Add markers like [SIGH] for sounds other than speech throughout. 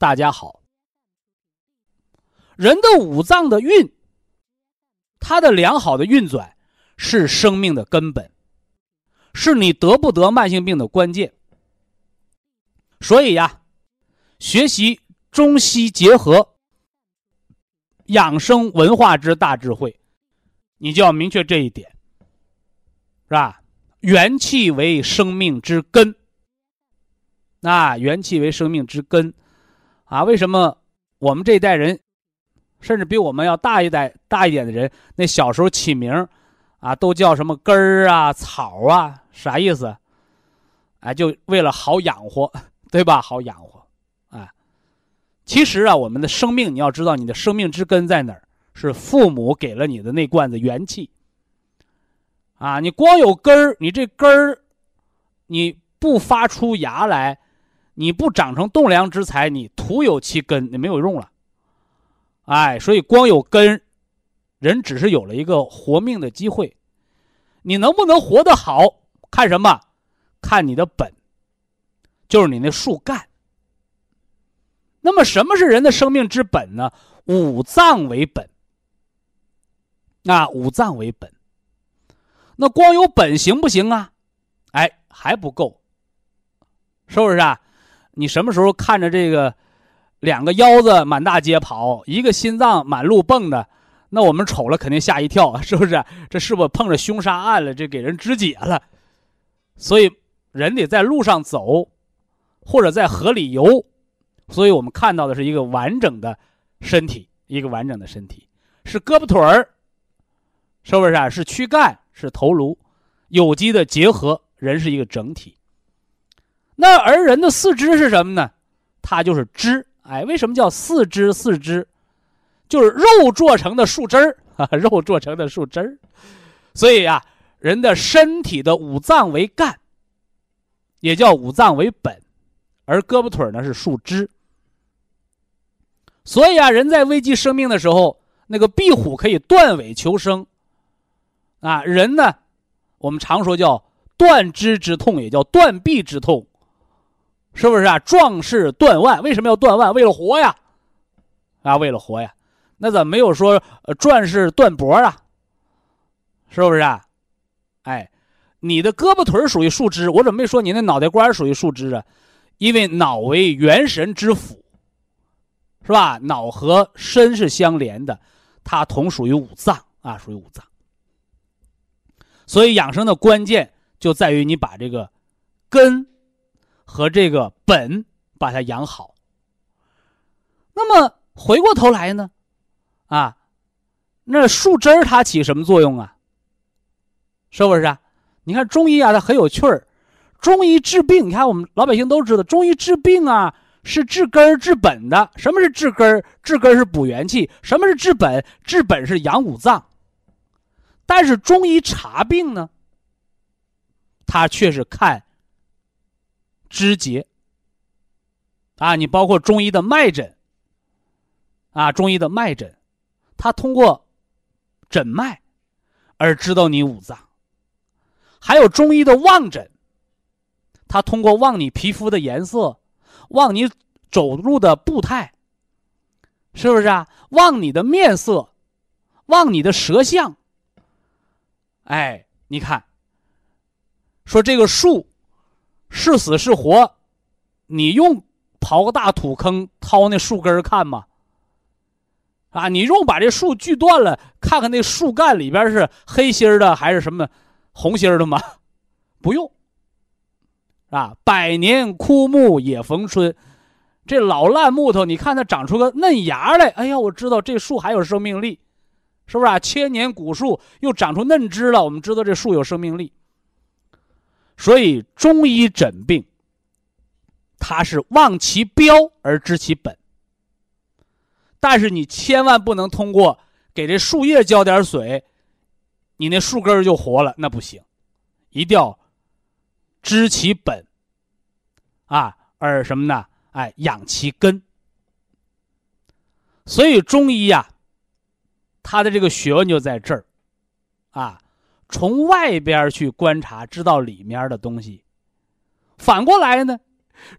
大家好，人的五脏的运，它的良好的运转是生命的根本，是你得不得慢性病的关键。所以呀，学习中西结合养生文化之大智慧，你就要明确这一点，是吧？元气为生命之根，啊，元气为生命之根。啊，为什么我们这一代人，甚至比我们要大一代大一点的人，那小时候起名啊，都叫什么根儿啊、草啊，啥意思？哎，就为了好养活，[LAUGHS] 对吧？好养活，啊，其实啊，我们的生命，你要知道，你的生命之根在哪儿？是父母给了你的那罐子元气。啊，你光有根儿，你这根儿，你不发出芽来。你不长成栋梁之材，你徒有其根，你没有用了。哎，所以光有根，人只是有了一个活命的机会。你能不能活得好，看什么？看你的本，就是你那树干。那么，什么是人的生命之本呢？五脏为本。那五脏为本，那光有本行不行啊？哎，还不够，是不是啊？你什么时候看着这个两个腰子满大街跑，一个心脏满路蹦的，那我们瞅了肯定吓一跳，是不是？这是不是碰着凶杀案了？这给人肢解了。所以人得在路上走，或者在河里游。所以我们看到的是一个完整的身体，一个完整的身体是胳膊腿儿，是不是啊？是躯干，是头颅，有机的结合，人是一个整体。那而人的四肢是什么呢？它就是肢。哎，为什么叫四肢？四肢就是肉做成的树枝儿啊，肉做成的树枝儿。所以啊，人的身体的五脏为干，也叫五脏为本，而胳膊腿呢是树枝。所以啊，人在危及生命的时候，那个壁虎可以断尾求生啊，人呢，我们常说叫断肢之痛，也叫断臂之痛。是不是啊？壮士断腕，为什么要断腕？为了活呀，啊，为了活呀。那怎么没有说呃壮士断脖啊？是不是啊？哎，你的胳膊腿属于树枝，我怎么没说你那脑袋瓜属于树枝啊？因为脑为元神之府，是吧？脑和身是相连的，它同属于五脏啊，属于五脏。所以养生的关键就在于你把这个根。和这个本把它养好。那么回过头来呢，啊，那树枝它起什么作用啊？是不是啊？你看中医啊，它很有趣儿。中医治病，你看我们老百姓都知道，中医治病啊是治根儿治本的。什么是治根儿？治根儿是补元气。什么是治本？治本是养五脏。但是中医查病呢，它却是看。肢节啊，你包括中医的脉诊啊，中医的脉诊，他通过诊脉而知道你五脏；还有中医的望诊，他通过望你皮肤的颜色，望你走路的步态，是不是啊？望你的面色，望你的舌象。哎，你看，说这个树。是死是活，你用刨个大土坑掏那树根看吗？啊，你用把这树锯断了，看看那树干里边是黑心的还是什么红心的吗？不用。啊，百年枯木也逢春，这老烂木头，你看它长出个嫩芽来，哎呀，我知道这树还有生命力，是不是啊？千年古树又长出嫩枝了，我们知道这树有生命力。所以中医诊病，它是望其标而知其本。但是你千万不能通过给这树叶浇点水，你那树根就活了，那不行，一定要知其本。啊，而什么呢？哎，养其根。所以中医呀，它的这个学问就在这儿，啊，从外边去观察，知道里面的东西。反过来呢，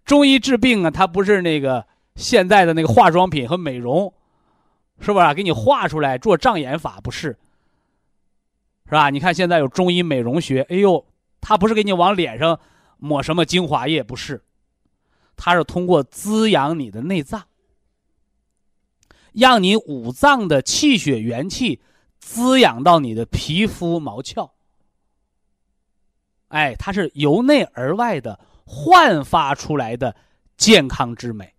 中医治病啊，它不是那个。现在的那个化妆品和美容，是不是给你画出来做障眼法？不是，是吧？你看现在有中医美容学，哎呦，他不是给你往脸上抹什么精华液，不是，他是通过滋养你的内脏，让你五脏的气血元气滋养到你的皮肤毛窍，哎，它是由内而外的焕发出来的健康之美。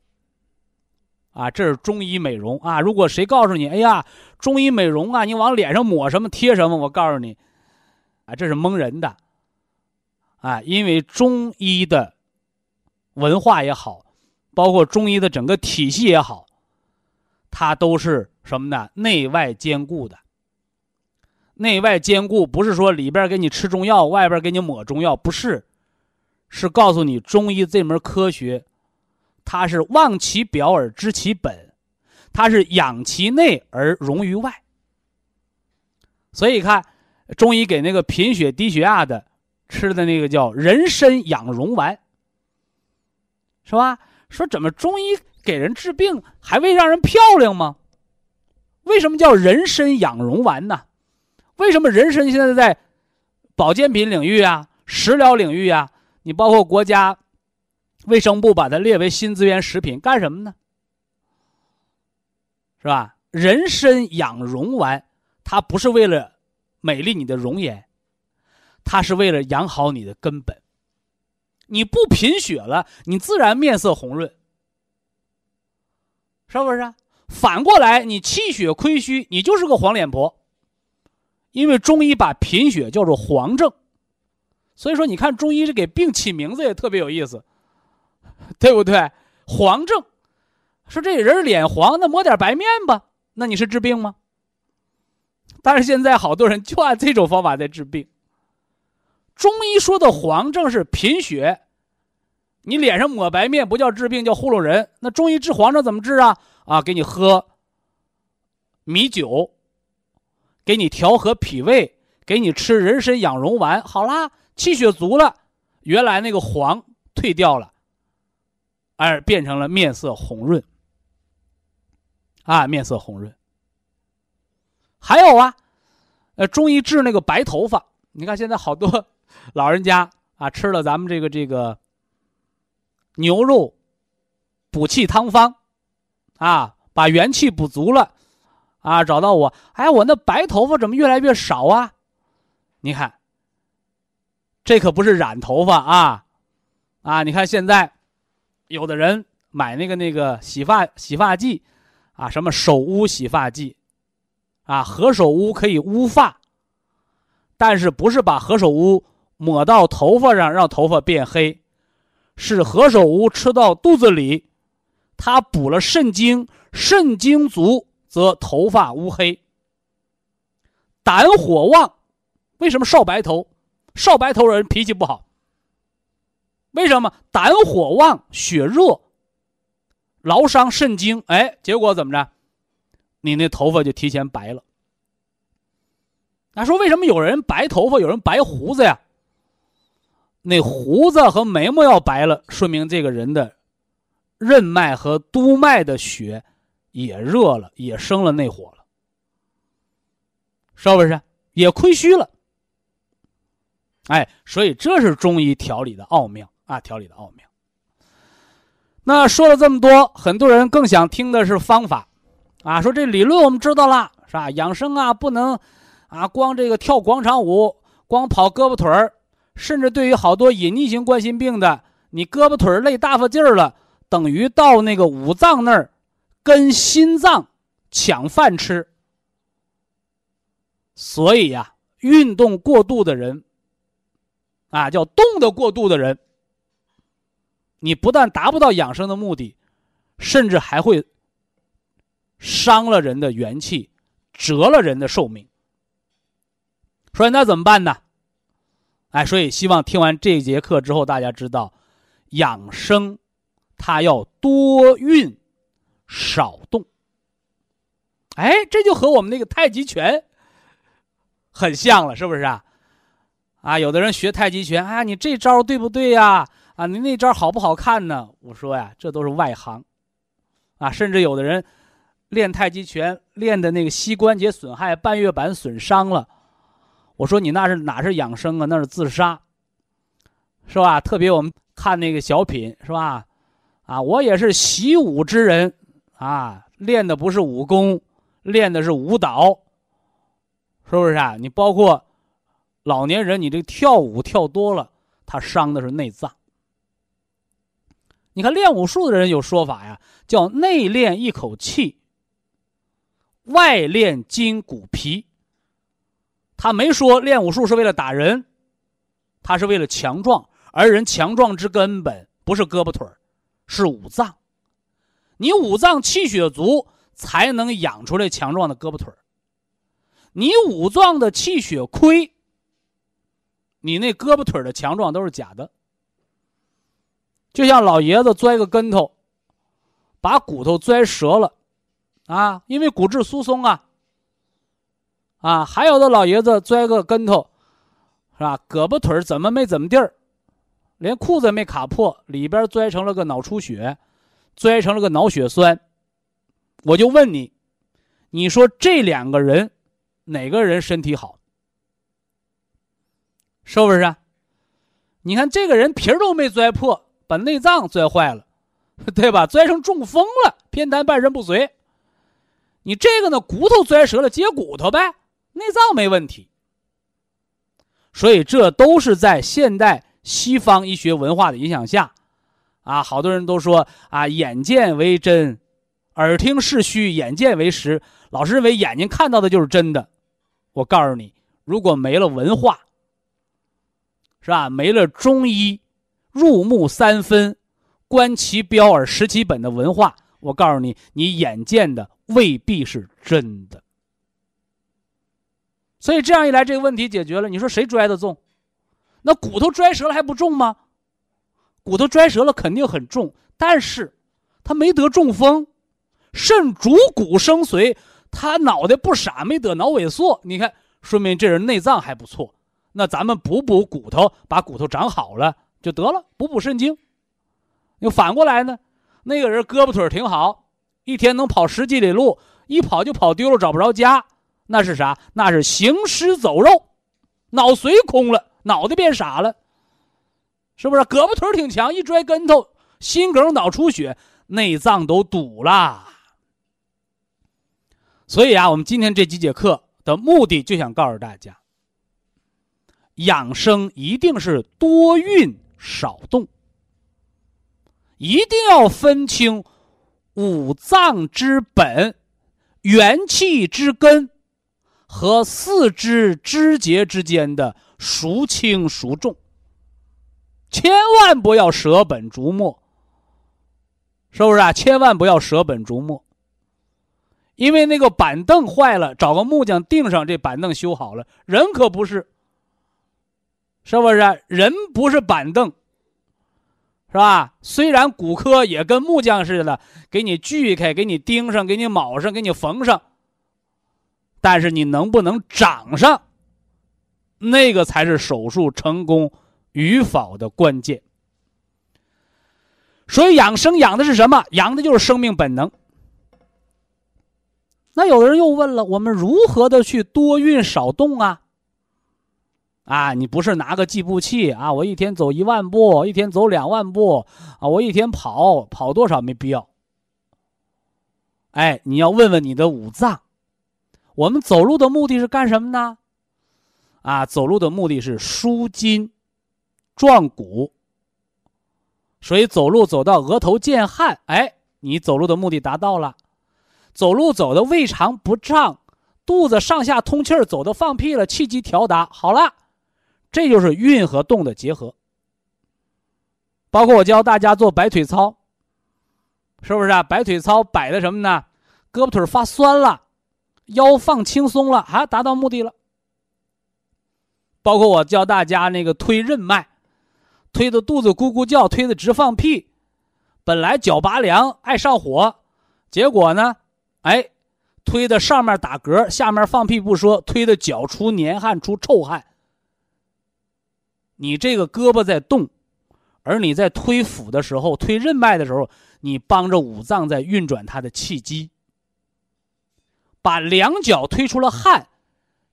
啊，这是中医美容啊！如果谁告诉你，哎呀，中医美容啊，你往脸上抹什么贴什么，我告诉你，啊，这是蒙人的。啊，因为中医的文化也好，包括中医的整个体系也好，它都是什么呢？内外兼顾的。内外兼顾不是说里边给你吃中药，外边给你抹中药，不是，是告诉你中医这门科学。它是望其表而知其本，它是养其内而容于外。所以看中医给那个贫血低血压的吃的那个叫人参养荣丸，是吧？说怎么中医给人治病还为让人漂亮吗？为什么叫人参养荣丸呢？为什么人参现在在保健品领域啊、食疗领域啊，你包括国家？卫生部把它列为新资源食品，干什么呢？是吧？人参养容丸，它不是为了美丽你的容颜，它是为了养好你的根本。你不贫血了，你自然面色红润，是不是？反过来，你气血亏虚，你就是个黄脸婆。因为中医把贫血叫做黄症，所以说你看中医是给病起名字也特别有意思。对不对？黄症，说这人脸黄，那抹点白面吧。那你是治病吗？但是现在好多人就按这种方法在治病。中医说的黄症是贫血，你脸上抹白面不叫治病，叫糊弄人。那中医治黄症怎么治啊？啊，给你喝米酒，给你调和脾胃，给你吃人参养荣丸，好啦，气血足了，原来那个黄退掉了。而变成了面色红润，啊，面色红润。还有啊，呃，中医治那个白头发，你看现在好多 [LAUGHS] 老人家啊，吃了咱们这个这个牛肉补气汤方，啊，把元气补足了，啊，找到我，哎，我那白头发怎么越来越少啊？你看，这可不是染头发啊，啊，你看现在。有的人买那个那个洗发洗发剂，啊，什么手污洗发剂，啊，何首乌可以乌发，但是不是把何首乌抹到头发上让头发变黑，是何首乌吃到肚子里，它补了肾精，肾精足则头发乌黑。胆火旺，为什么少白头？少白头人脾气不好。为什么胆火旺、血热，劳伤肾精？哎，结果怎么着？你那头发就提前白了。那说为什么有人白头发，有人白胡子呀？那胡子和眉毛要白了，说明这个人的任脉和督脉的血也热了，也生了内火了，是不是？也亏虚了。哎，所以这是中医调理的奥妙。啊，调理的奥妙。那说了这么多，很多人更想听的是方法，啊，说这理论我们知道了，是吧？养生啊，不能啊，光这个跳广场舞，光跑胳膊腿儿，甚至对于好多隐匿性冠心病的，你胳膊腿儿累大发劲儿了，等于到那个五脏那儿跟心脏抢饭吃。所以呀，运动过度的人，啊，叫动的过度的人，你不但达不到养生的目的，甚至还会。伤了人的元气，折了人的寿命。所以那怎么办呢？哎，所以希望听完这节课之后，大家知道，养生，它要多运，少动。哎，这就和我们那个太极拳很像了，是不是啊？啊，有的人学太极拳，啊，你这招对不对呀？啊，你那招好不好看呢？我说呀，这都是外行。啊，甚至有的人。练太极拳练的那个膝关节损害，半月板损伤了。我说你那是哪是养生啊？那是自杀，是吧？特别我们看那个小品，是吧？啊，我也是习武之人啊，练的不是武功，练的是舞蹈，是不是啊？你包括老年人，你这跳舞跳多了，他伤的是内脏。你看练武术的人有说法呀，叫内练一口气。外练筋骨皮，他没说练武术是为了打人，他是为了强壮。而人强壮之根本不是胳膊腿是五脏。你五脏气血足，才能养出来强壮的胳膊腿你五脏的气血亏，你那胳膊腿的强壮都是假的。就像老爷子摔个跟头，把骨头摔折了。啊，因为骨质疏松啊，啊，还有的老爷子摔个跟头，是吧？胳膊腿怎么没怎么地儿，连裤子没卡破，里边摔成了个脑出血，摔成了个脑血栓。我就问你，你说这两个人，哪个人身体好？是不是？你看这个人皮儿都没摔破，把内脏摔坏了，对吧？摔成中风了，偏瘫半身不遂。你这个呢，骨头摔折了，接骨头呗，内脏没问题。所以这都是在现代西方医学文化的影响下，啊，好多人都说啊，眼见为真，耳听是虚，眼见为实。老师认为眼睛看到的就是真的。我告诉你，如果没了文化，是吧？没了中医入木三分，观其标而识其本的文化，我告诉你，你眼见的。未必是真的，所以这样一来，这个问题解决了。你说谁摔得重？那骨头摔折了还不重吗？骨头摔折了肯定很重，但是他没得中风，肾主骨生髓，他脑袋不傻，没得脑萎缩。你看，说明这人内脏还不错。那咱们补补骨头，把骨头长好了就得了，补补肾精。又反过来呢，那个人胳膊腿挺好。一天能跑十几里路，一跑就跑丢了，找不着家，那是啥？那是行尸走肉，脑髓空了，脑袋变傻了，是不是？胳膊腿挺强，一摔跟头，心梗、脑出血，内脏都堵了。所以啊，我们今天这几节课的目的，就想告诉大家，养生一定是多运少动，一定要分清。五脏之本，元气之根，和四肢肢节之间的孰轻孰重，千万不要舍本逐末，是不是啊？千万不要舍本逐末，因为那个板凳坏了，找个木匠钉上，这板凳修好了，人可不是，是不是？人不是板凳。是吧？虽然骨科也跟木匠似的，给你锯开，给你钉上，给你铆上，给你缝上，但是你能不能长上，那个才是手术成功与否的关键。所以养生养的是什么？养的就是生命本能。那有的人又问了：我们如何的去多运少动啊？啊，你不是拿个计步器啊？我一天走一万步，一天走两万步，啊，我一天跑跑多少没必要。哎，你要问问你的五脏。我们走路的目的是干什么呢？啊，走路的目的是舒筋、壮骨。所以走路走到额头见汗，哎，你走路的目的达到了。走路走的胃肠不胀，肚子上下通气儿，走的放屁了，气机调达好了，这就是运和动的结合。包括我教大家做摆腿操，是不是啊？摆腿操摆的什么呢？胳膊腿发酸了，腰放轻松了，啊，达到目的了。包括我教大家那个推任脉，推的肚子咕咕叫，推的直放屁，本来脚拔凉爱上火，结果呢，哎，推的上面打嗝，下面放屁不说，推的脚出黏汗出臭汗。你这个胳膊在动。而你在推腹的时候，推任脉的时候，你帮着五脏在运转它的气机，把两脚推出了汗，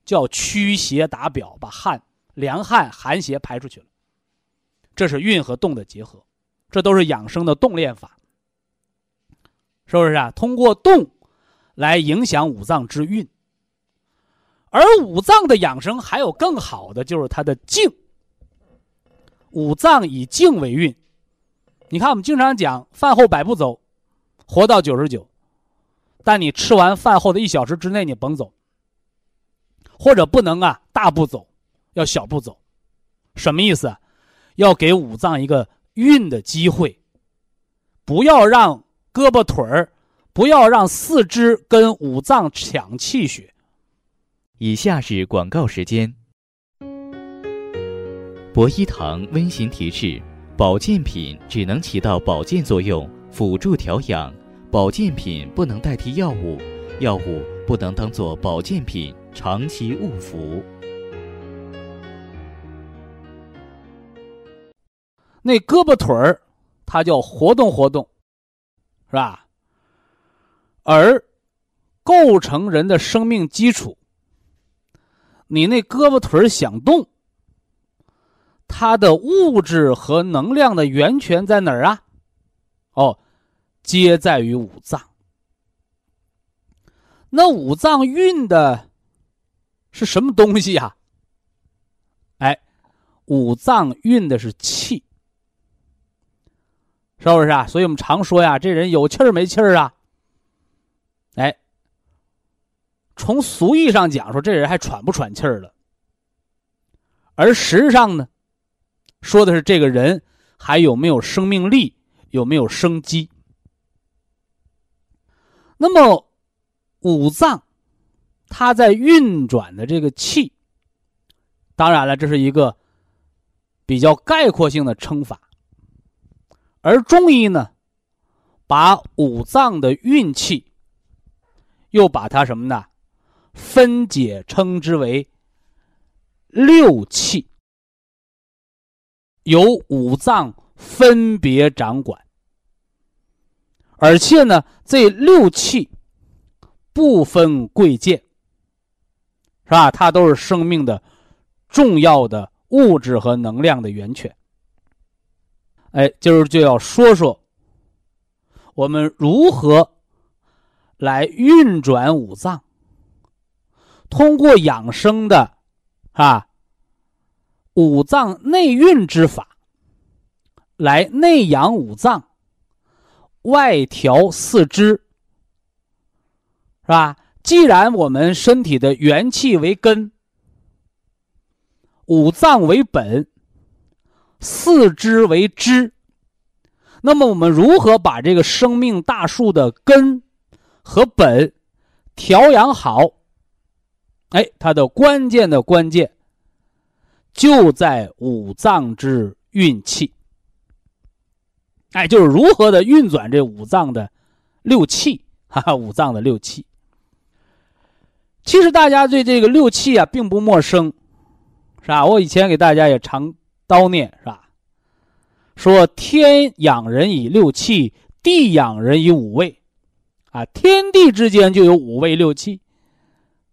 叫驱邪打表，把汗、凉汗、寒邪排出去了。这是运和动的结合，这都是养生的动练法，是不是啊？通过动来影响五脏之运，而五脏的养生还有更好的，就是它的静。五脏以静为运，你看我们经常讲饭后百步走，活到九十九，但你吃完饭后的一小时之内你甭走，或者不能啊大步走，要小步走，什么意思？要给五脏一个运的机会，不要让胳膊腿儿，不要让四肢跟五脏抢气血。以下是广告时间。博一堂温馨提示：保健品只能起到保健作用，辅助调养；保健品不能代替药物，药物不能当做保健品长期误服。那胳膊腿儿，它叫活动活动，是吧？而构成人的生命基础，你那胳膊腿儿想动。它的物质和能量的源泉在哪儿啊？哦，皆在于五脏。那五脏运的是什么东西呀？哎，五脏运的是气，是不是啊？所以我们常说呀，这人有气儿没气儿啊？哎，从俗义上讲说，这人还喘不喘气儿了？而实际上呢？说的是这个人还有没有生命力，有没有生机？那么五脏它在运转的这个气，当然了，这是一个比较概括性的称法。而中医呢，把五脏的运气又把它什么呢？分解称之为六气。由五脏分别掌管，而且呢，这六气不分贵贱，是吧？它都是生命的重要的物质和能量的源泉。哎，今儿就要说说我们如何来运转五脏，通过养生的啊。五脏内运之法，来内养五脏，外调四肢，是吧？既然我们身体的元气为根，五脏为本，四肢为枝，那么我们如何把这个生命大树的根和本调养好？哎，它的关键的关键。就在五脏之运气，哎，就是如何的运转这五脏的六气，[LAUGHS] 哈哈，五脏的六气。其实大家对这个六气啊并不陌生，是吧？我以前给大家也常叨念，是吧？说天养人以六气，地养人以五味，啊，天地之间就有五味六气，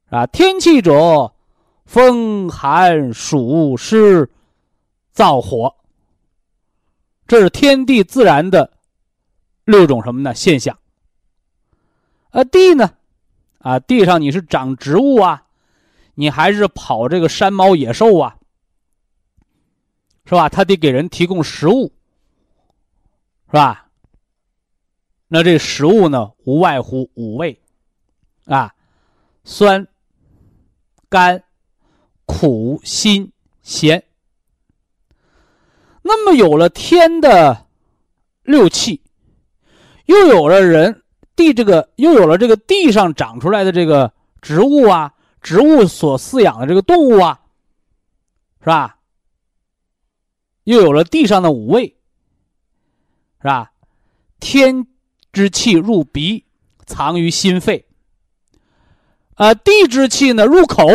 啊，天气者。风寒暑湿燥火，这是天地自然的六种什么呢现象？啊，地呢？啊，地上你是长植物啊，你还是跑这个山猫野兽啊？是吧？他得给人提供食物，是吧？那这食物呢，无外乎五味，啊，酸、甘、苦、辛、咸。那么有了天的六气，又有了人地这个，又有了这个地上长出来的这个植物啊，植物所饲养的这个动物啊，是吧？又有了地上的五味，是吧？天之气入鼻，藏于心肺。啊，地之气呢入口，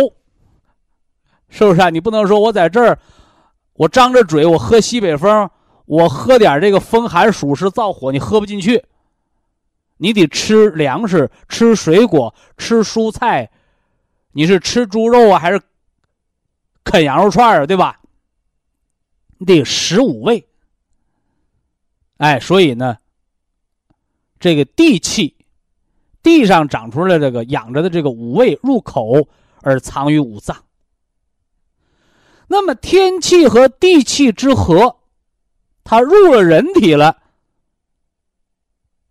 是不是啊？你不能说我在这儿，我张着嘴，我喝西北风，我喝点这个风寒暑湿燥火，你喝不进去。你得吃粮食，吃水果，吃蔬菜，你是吃猪肉啊，还是啃羊肉串啊？对吧？得十五味，哎，所以呢，这个地气，地上长出来这个养着的这个五味入口而藏于五脏。那么天气和地气之和，它入了人体了，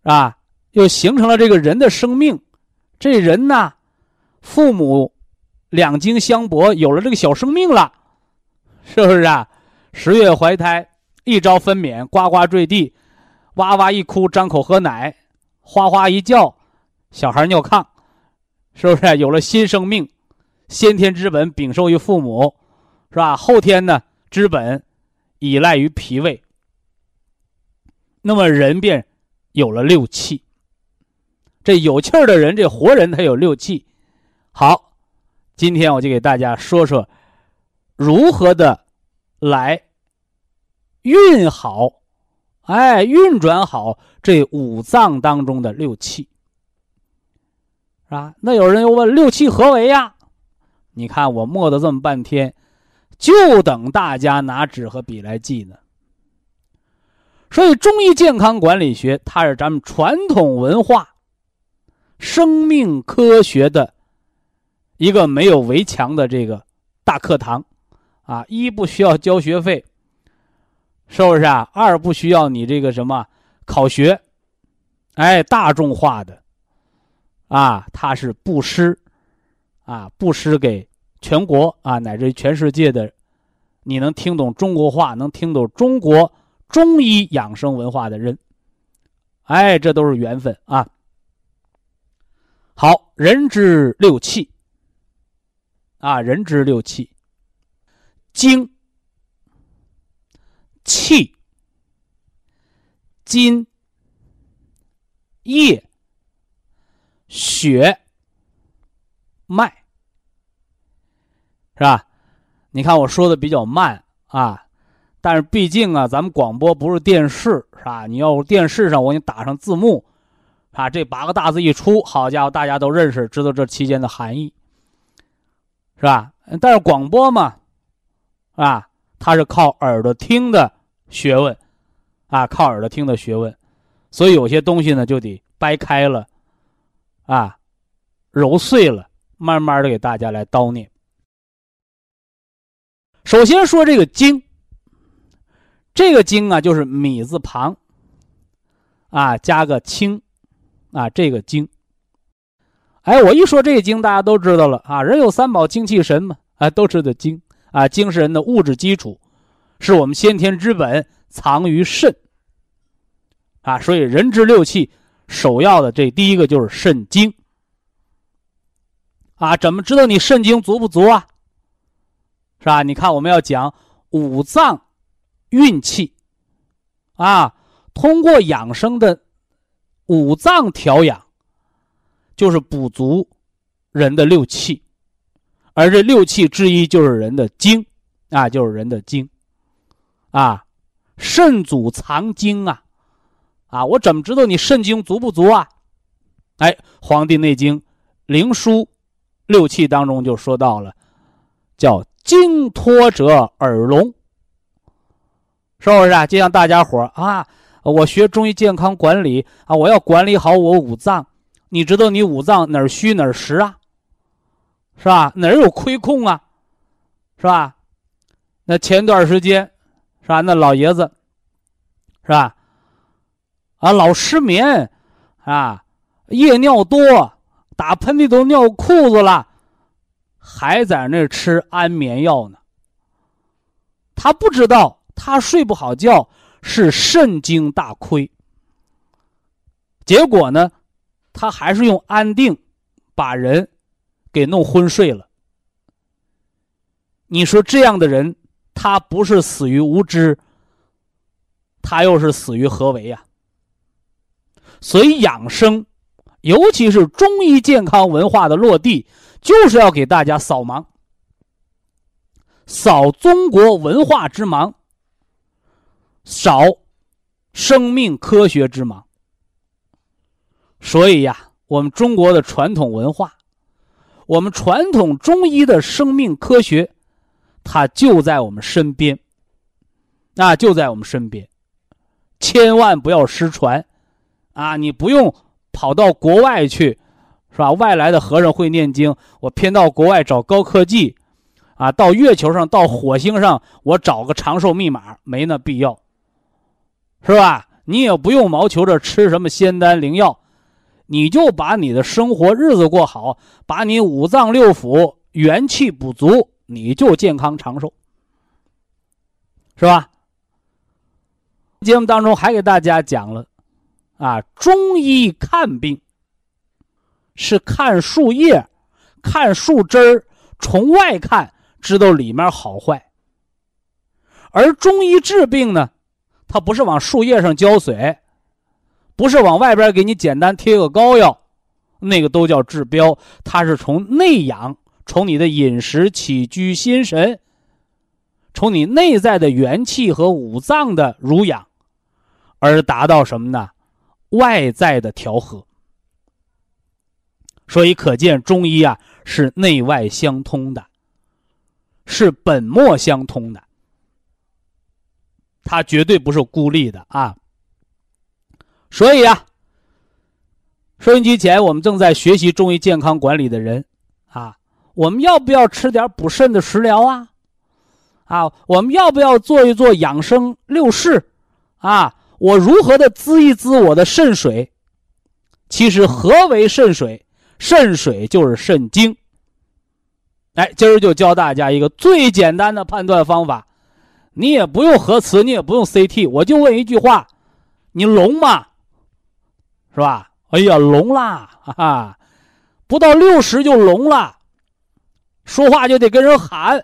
啊，又形成了这个人的生命。这人呢，父母两经相搏，有了这个小生命了，是不是啊？十月怀胎，一朝分娩，呱呱坠地，哇哇一哭，张口喝奶，哗哗一叫，小孩尿炕，是不是有了新生命？先天之本禀受于父母，是吧？后天呢，之本依赖于脾胃。那么人便有了六气。这有气儿的人，这活人他有六气。好，今天我就给大家说说如何的。来运好，哎，运转好这五脏当中的六气，是吧？那有人又问六气何为呀？你看我磨的这么半天，就等大家拿纸和笔来记呢。所以中医健康管理学，它是咱们传统文化、生命科学的一个没有围墙的这个大课堂。啊，一不需要交学费，是不是啊？二不需要你这个什么考学，哎，大众化的，啊，它是布施，啊，布施给全国啊，乃至全世界的，你能听懂中国话，能听懂中国中医养生文化的人，哎，这都是缘分啊。好，人之六气，啊，人之六气。精、气、筋、液、血、脉，是吧？你看我说的比较慢啊，但是毕竟啊，咱们广播不是电视，是吧？你要电视上我给你打上字幕，啊，这八个大字一出，好家伙，大家都认识，知道这期间的含义，是吧？但是广播嘛。啊，它是靠耳朵听的学问，啊，靠耳朵听的学问，所以有些东西呢就得掰开了，啊，揉碎了，慢慢的给大家来叨念。首先说这个经，这个经啊就是米字旁，啊加个清，啊这个经。哎，我一说这个经，大家都知道了啊，人有三宝，精气神嘛，啊都知道经。啊，精神的物质基础，是我们先天之本，藏于肾。啊，所以人之六气，首要的这第一个就是肾精。啊，怎么知道你肾精足不足啊？是吧？你看我们要讲五脏运气，啊，通过养生的五脏调养，就是补足人的六气。而这六气之一就是人的精，啊，就是人的精，啊，肾主藏精啊，啊，我怎么知道你肾精足不足啊？哎，《黄帝内经·灵枢·六气》当中就说到了，叫精脱者耳聋，是不是啊？就像大家伙啊，我学中医健康管理啊，我要管理好我五脏，你知道你五脏哪儿虚哪儿实啊？是吧？哪有亏空啊？是吧？那前段时间，是吧？那老爷子，是吧？啊，老失眠，啊，夜尿多，打喷嚏都尿裤子了，还在那吃安眠药呢。他不知道，他睡不好觉是肾精大亏。结果呢，他还是用安定把人给弄昏睡了。你说这样的人，他不是死于无知，他又是死于何为呀？所以养生，尤其是中医健康文化的落地，就是要给大家扫盲，扫中国文化之盲，扫生命科学之盲。所以呀，我们中国的传统文化，我们传统中医的生命科学，它就在我们身边，那就在我们身边，千万不要失传。啊，你不用跑到国外去，是吧？外来的和尚会念经，我偏到国外找高科技，啊，到月球上、到火星上，我找个长寿密码，没那必要，是吧？你也不用毛求着吃什么仙丹灵药，你就把你的生活日子过好，把你五脏六腑元气补足，你就健康长寿，是吧？节目当中还给大家讲了。啊，中医看病是看树叶、看树枝儿，从外看知道里面好坏。而中医治病呢，它不是往树叶上浇水，不是往外边给你简单贴个膏药，那个都叫治标。它是从内养，从你的饮食起居、心神，从你内在的元气和五脏的濡养，而达到什么呢？外在的调和，所以可见中医啊是内外相通的，是本末相通的，它绝对不是孤立的啊。所以啊，收音机前我们正在学习中医健康管理的人啊，我们要不要吃点补肾的食疗啊？啊，我们要不要做一做养生六式啊？我如何的滋一滋我的肾水？其实何为肾水？肾水就是肾精。哎，今儿就教大家一个最简单的判断方法，你也不用核磁，你也不用 CT，我就问一句话：你聋吗？是吧？哎呀，聋啦！哈哈，不到六十就聋了，说话就得跟人喊。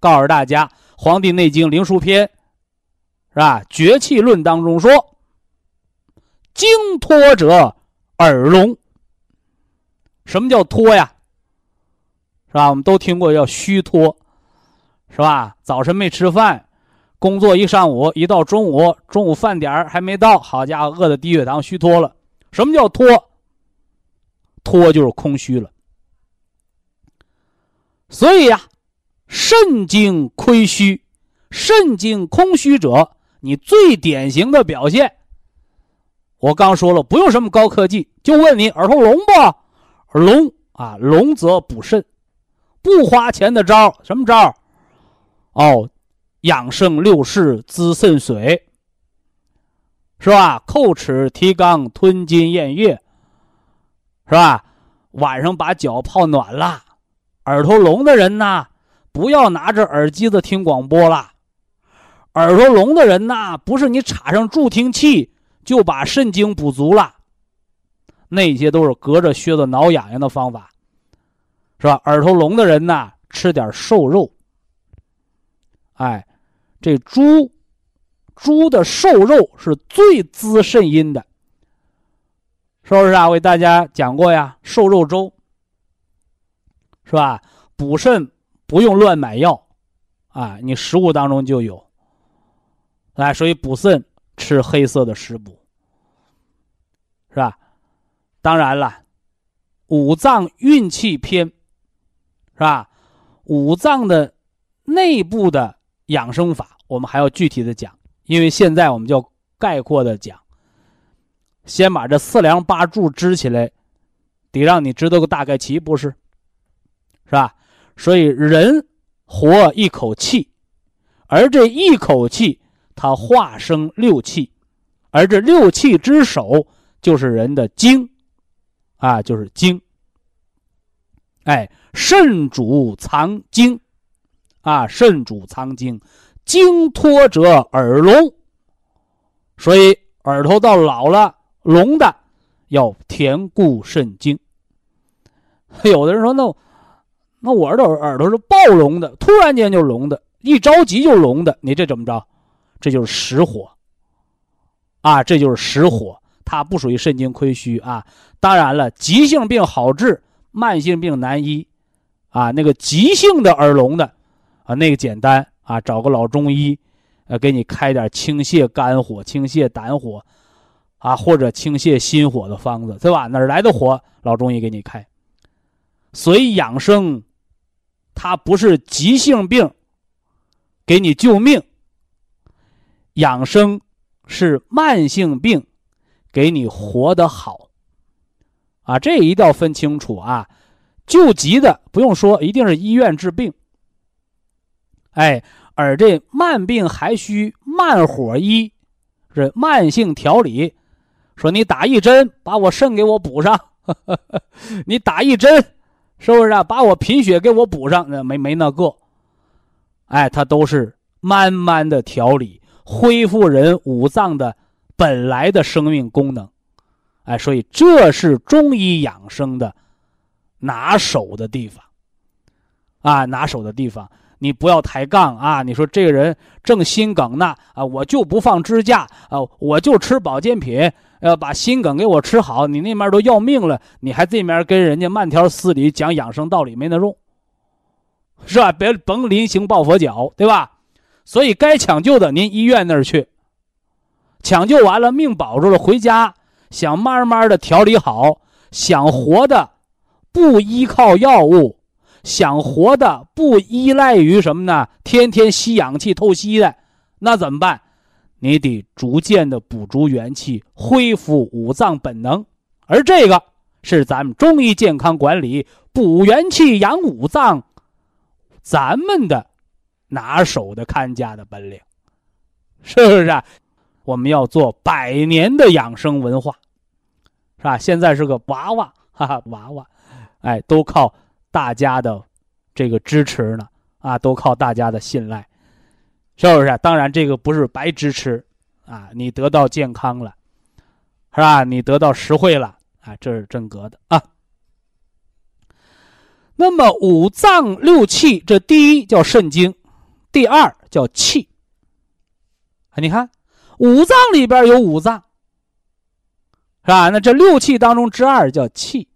告诉大家，《黄帝内经·灵枢篇》。是吧？绝气论当中说：“经脱者耳聋。”什么叫脱呀？是吧？我们都听过叫虚脱，是吧？早晨没吃饭，工作一上午，一到中午，中午饭点还没到，好家伙，饿的低血糖，虚脱了。什么叫脱？脱就是空虚了。所以呀，肾精亏虚，肾精空虚者。你最典型的表现，我刚说了，不用什么高科技，就问你耳朵聋不？聋啊，聋则补肾，不花钱的招什么招哦，养生六式滋肾水，是吧？叩齿提肛，吞津咽月，是吧？晚上把脚泡暖了，耳朵聋的人呐，不要拿着耳机子听广播了。耳朵聋的人呐，不是你插上助听器就把肾精补足了，那些都是隔着靴子挠痒痒的方法，是吧？耳朵聋的人呐，吃点瘦肉。哎，这猪，猪的瘦肉是最滋肾阴的，是不是啊？我给大家讲过呀，瘦肉粥，是吧？补肾不用乱买药，啊，你食物当中就有。哎，所以补肾吃黑色的食补，是吧？当然了，五脏运气篇，是吧？五脏的内部的养生法，我们还要具体的讲，因为现在我们就概括的讲，先把这四梁八柱支起来，得让你知道个大概齐，不是？是吧？所以人活一口气，而这一口气它化生六气，而这六气之首就是人的精，啊，就是精。哎，肾主藏精，啊，肾主藏精，精脱者耳聋，所以耳朵到老了聋的，要填固肾精。有的人说那。那我耳朵耳朵是暴聋的，突然间就聋的，一着急就聋的，你这怎么着？这就是实火啊，这就是实火，它不属于肾精亏虚啊。当然了，急性病好治，慢性病难医啊。那个急性的耳聋的啊，那个简单啊，找个老中医，呃，给你开点清泻肝火、清泻胆火啊，或者清泻心火的方子，对吧？哪来的火？老中医给你开。所以养生。它不是急性病，给你救命；养生是慢性病，给你活得好。啊，这一定要分清楚啊！救急的不用说，一定是医院治病。哎，而这慢病还需慢火医，是慢性调理。说你打一针，把我肾给我补上；[LAUGHS] 你打一针。是不是啊？把我贫血给我补上，那没没那个，哎，它都是慢慢的调理，恢复人五脏的本来的生命功能，哎，所以这是中医养生的拿手的地方，啊，拿手的地方，你不要抬杠啊！你说这个人正心梗呢，啊，我就不放支架啊，我就吃保健品。要把心梗给我吃好，你那面都要命了，你还这面跟人家慢条斯理讲养生道理没那用，是吧？别甭临行抱佛脚，对吧？所以该抢救的您医院那儿去，抢救完了命保住了，回家想慢慢的调理好，想活的不依靠药物，想活的不依赖于什么呢？天天吸氧气透析的，那怎么办？你得逐渐的补足元气，恢复五脏本能，而这个是咱们中医健康管理补元气、养五脏，咱们的拿手的看家的本领，是不是？啊我们要做百年的养生文化，是吧？现在是个娃娃，哈哈，娃娃，哎，都靠大家的这个支持呢，啊，都靠大家的信赖。是不是？当然，这个不是白支持，啊，你得到健康了，是吧？你得到实惠了，啊，这是真格的啊。那么五脏六气，这第一叫肾经，第二叫气。啊，你看，五脏里边有五脏，是吧？那这六气当中之二叫气。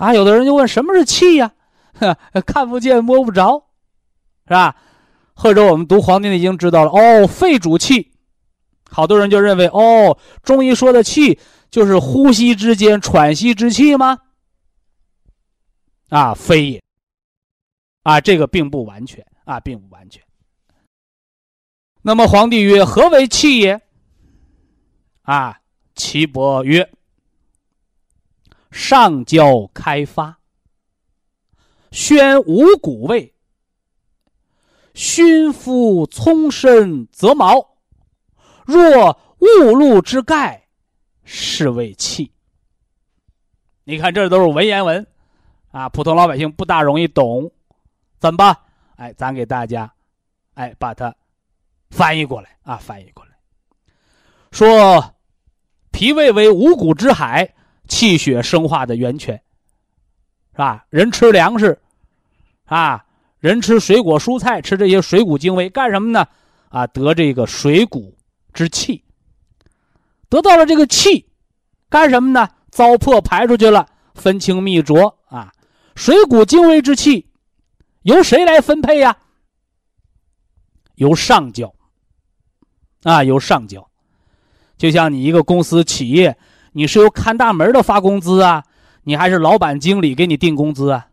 啊，有的人就问，什么是气呀？看不见摸不着，是吧？或者我们读《黄帝内经》知道了哦，肺主气，好多人就认为哦，中医说的气就是呼吸之间喘息之气吗？啊，非也，啊，这个并不完全啊，并不完全。那么皇帝曰：“何为气也？”啊，岐伯曰：“上焦开发，宣五谷味。”熏肤葱身则毛，若雾露之盖，是为气。你看，这都是文言文，啊，普通老百姓不大容易懂，怎么办？哎，咱给大家，哎，把它翻译过来啊，翻译过来，说，脾胃为五谷之海，气血生化的源泉，是吧？人吃粮食，啊。人吃水果蔬菜，吃这些水谷精微干什么呢？啊，得这个水谷之气。得到了这个气，干什么呢？糟粕排出去了，分清泌浊啊。水谷精微之气，由谁来分配呀？由上焦。啊，由上焦。就像你一个公司企业，你是由看大门的发工资啊，你还是老板经理给你定工资啊？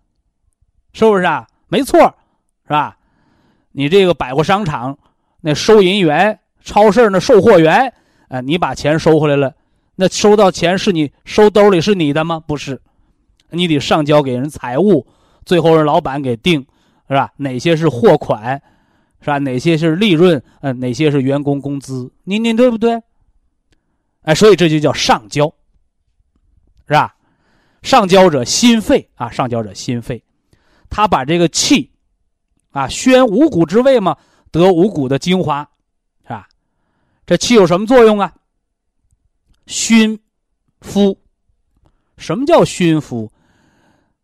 是不是啊？没错，是吧？你这个百货商场那收银员、超市那售货员，呃，你把钱收回来了，那收到钱是你收兜里是你的吗？不是，你得上交给人财务，最后让老板给定，是吧？哪些是货款，是吧？哪些是利润？嗯，哪些是员工工资？你你对不对？哎，所以这就叫上焦，是吧？上焦者心肺啊，上焦者心肺，他把这个气，啊，宣五谷之味嘛，得五谷的精华，是吧？这气有什么作用啊？熏肤，什么叫熏肤？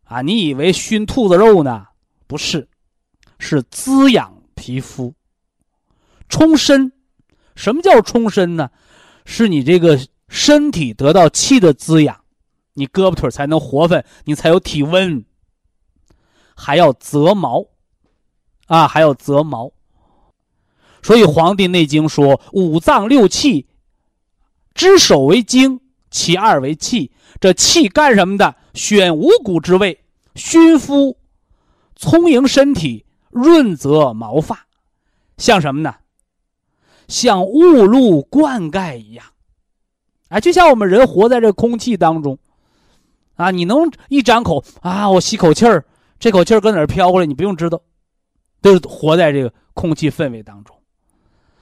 啊，你以为熏兔子肉呢？不是，是滋养皮肤、充身。什么叫充身呢？是你这个身体得到气的滋养，你胳膊腿才能活泛，你才有体温。还要泽毛，啊，还要泽毛。所以《黄帝内经》说：“五脏六气。”之首为精，其二为气。这气干什么的？选五谷之味，熏肤，充盈身体，润泽毛发，像什么呢？像雾露灌溉一样。哎，就像我们人活在这空气当中，啊，你能一张口啊，我吸口气儿，这口气儿搁哪儿飘过来？你不用知道，都是活在这个空气氛围当中。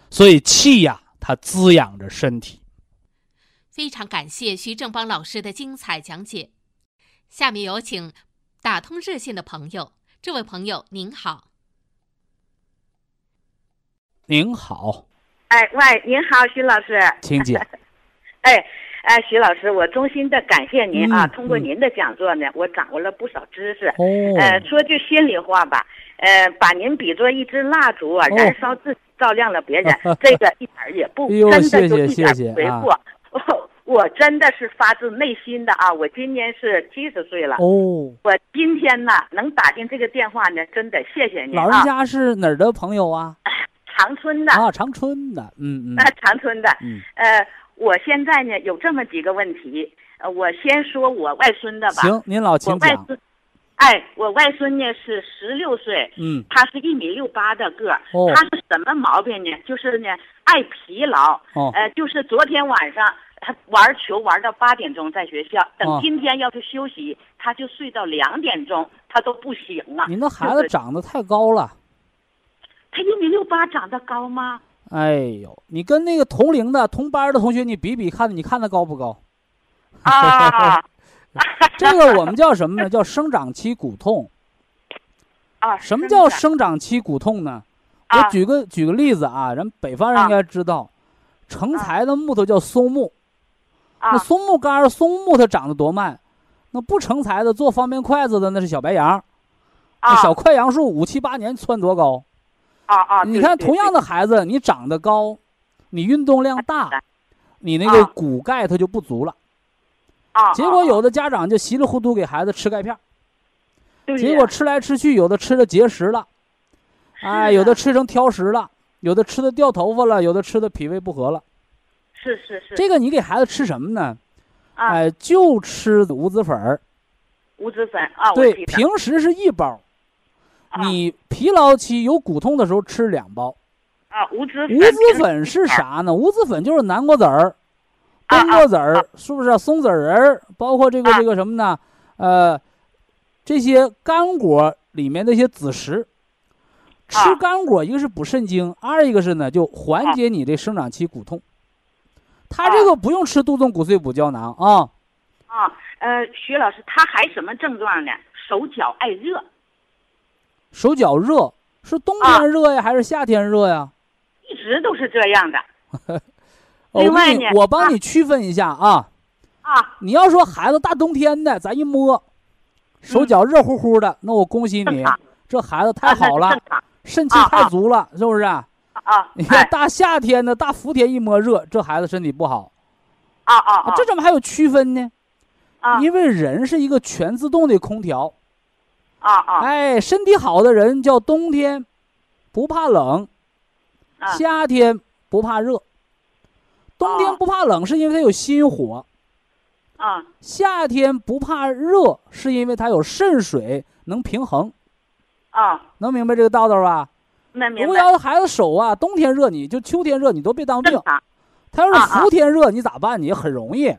所以气呀，它滋养着身体。非常感谢徐正邦老师的精彩讲解。下面有请打通热线的朋友，这位朋友您好。您好。哎，喂，您好，徐老师。[LAUGHS] 请讲。[LAUGHS] 哎，哎，徐老师，我衷心的感谢您啊！通过您的讲座呢，我掌握了不少知识。哦。呃，说句心里话吧，呃，把您比作一支蜡烛啊，燃烧自己，照亮了别人，[LAUGHS] 这个一点也不真的就一点不为过。我真的是发自内心的啊！我今年是七十岁了。哦，我今天呢能打进这个电话呢，真的谢谢您老人家是哪儿的朋友啊？长春的啊，长春的，嗯嗯。啊，长春的，嗯。呃，我现在呢有这么几个问题，呃，我先说我外孙的吧。行，您老请讲。哎，我外孙呢是十六岁，嗯，他是一米六八的个儿，他是什么毛病呢？就是呢爱疲劳，哦，呃，就是昨天晚上。他玩球玩到八点钟，在学校等今天要是休息，他就睡到两点钟，他都不醒了。您那孩子长得太高了，他一米六八，长得高吗？哎呦，你跟那个同龄的同班的同学你比比看，你看他高不高？啊，[LAUGHS] 这个我们叫什么呢？叫生长期骨痛。啊，什么叫生长期骨痛呢？我举个举个例子啊，人北方人应该知道，成材的木头叫松木。那松木杆松木它长得多慢，那不成材的做方便筷子的那是小白杨，那小快杨树五七八年窜多高，啊啊！你看同样的孩子，你长得高，你运动量大，你那个骨钙它就不足了，啊！结果有的家长就稀里糊涂给孩子吃钙片，结果吃来吃去，有的吃的结石了，哎，有的吃成挑食了，有的吃的掉头发了，有的吃的脾胃不和了。是是是，这个你给孩子吃什么呢？哎，就吃五子粉儿。五子粉啊，对，平时是一包，你疲劳期有骨痛的时候吃两包。啊，五子五子粉是啥呢？无籽粉就是南瓜籽儿、冬瓜籽儿，是不是？松子仁儿，包括这个这个什么呢？呃，这些干果里面的一些子实。吃干果，一个是补肾精，二一个是呢，就缓解你这生长期骨痛。他这个不用吃杜仲骨碎补胶囊啊。啊，呃，徐老师，他还什么症状呢？手脚爱热。手脚热是冬天热呀，还是夏天热呀？一直都是这样的。[LAUGHS] 另外呢，我帮你区分一下啊。啊。你要说孩子大冬天的，咱一摸，手脚热乎乎的，那我恭喜你，这孩子太好了，肾气太足了，是不是？啊！你看大夏天的大伏天一摸热，这孩子身体不好。啊啊！这怎么还有区分呢？啊！因为人是一个全自动的空调。啊啊！哎，身体好的人叫冬天不怕冷，夏天不怕热。冬天不怕冷是因为他有心火。啊！夏天不怕热是因为他有肾水能平衡。啊！能明白这个道道吧？如果要是孩子手啊，冬天热你就秋天热你都别当病，他要是伏天热，你咋办？你很容易，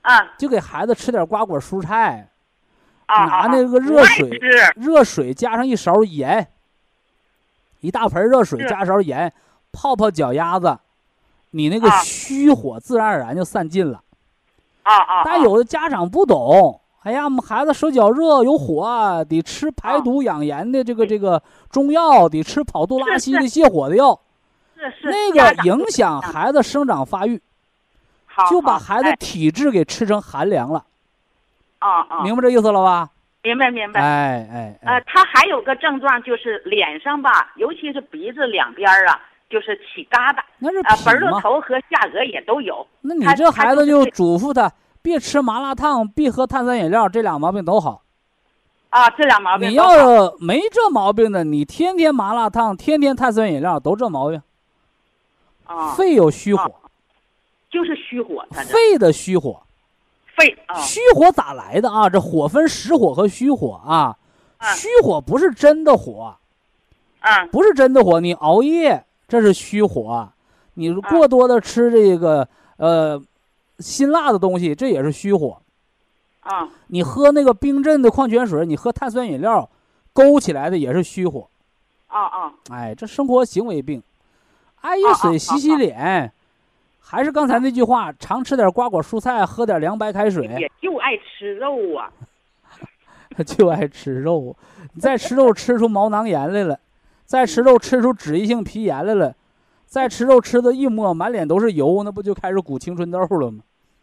啊，就给孩子吃点瓜果蔬菜，啊，拿那个热水，热水加上一勺盐，一大盆热水加勺盐，泡泡脚丫子，你那个虚火自然而然就散尽了。啊啊！但有的家长不懂，哎呀，我们孩子手脚热有火，得吃排毒养颜的这个这个中药，得吃跑肚拉稀的泻火的药。那个影响孩子生长发育，就把孩子体质给吃成寒凉了。啊啊！明白这意思了吧？明白明白。哎哎。呃，他还有个症状就是脸上吧，尤其是鼻子两边啊，就是起疙瘩。那是啊，坟头头和下颚也都有。那你这孩子就嘱咐他别吃麻辣烫，别喝碳酸饮料，这俩毛病都好。啊，这俩毛病。你要是没这毛病的，你天天麻辣烫，天天碳酸饮料，都这毛病。啊肺有虚火，就是虚火。肺的虚火，肺虚火咋来的啊？这火分实火和虚火啊。虚火不是真的火，啊，不是真的火。你熬夜这是虚火，你过多的吃这个呃辛辣的东西，这也是虚火。啊，你喝那个冰镇的矿泉水，你喝碳酸饮料，勾起来的也是虚火。啊啊，哎，这生活行为病。爱一水洗洗脸，还是刚才那句话，常吃点瓜果蔬菜，喝点凉白开水。也就爱吃肉啊，[LAUGHS] 就爱吃肉。你再吃肉吃出毛囊炎来了，再吃肉吃出脂溢性皮炎来了，再吃肉吃的一摸满脸都是油，那不就开始鼓青春痘了吗？